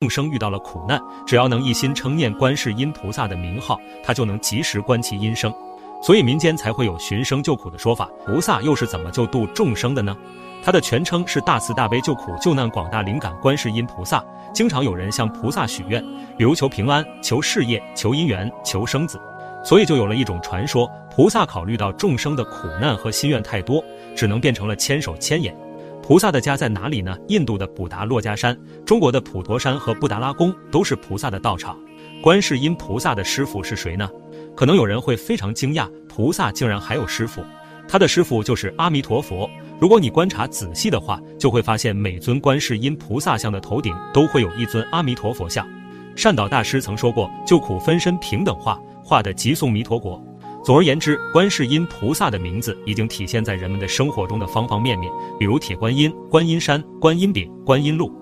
众生遇到了苦难，只要能一心称念观世音菩萨的名号，他就能及时观其音声，所以民间才会有寻声救苦的说法。菩萨又是怎么救度众生的呢？他的全称是大慈大悲救苦救难广大灵感观世音菩萨。经常有人向菩萨许愿，比如求平安、求事业、求姻缘、求生子，所以就有了一种传说：菩萨考虑到众生的苦难和心愿太多，只能变成了千手千眼。菩萨的家在哪里呢？印度的普达洛迦山、中国的普陀山和布达拉宫都是菩萨的道场。观世音菩萨的师傅是谁呢？可能有人会非常惊讶，菩萨竟然还有师傅，他的师傅就是阿弥陀佛。如果你观察仔细的话，就会发现每尊观世音菩萨像的头顶都会有一尊阿弥陀佛像。善导大师曾说过，救苦分身平等化，化的极颂弥陀国。总而言之，观世音菩萨的名字已经体现在人们的生活中的方方面面，比如铁观音、观音山、观音饼、观音路。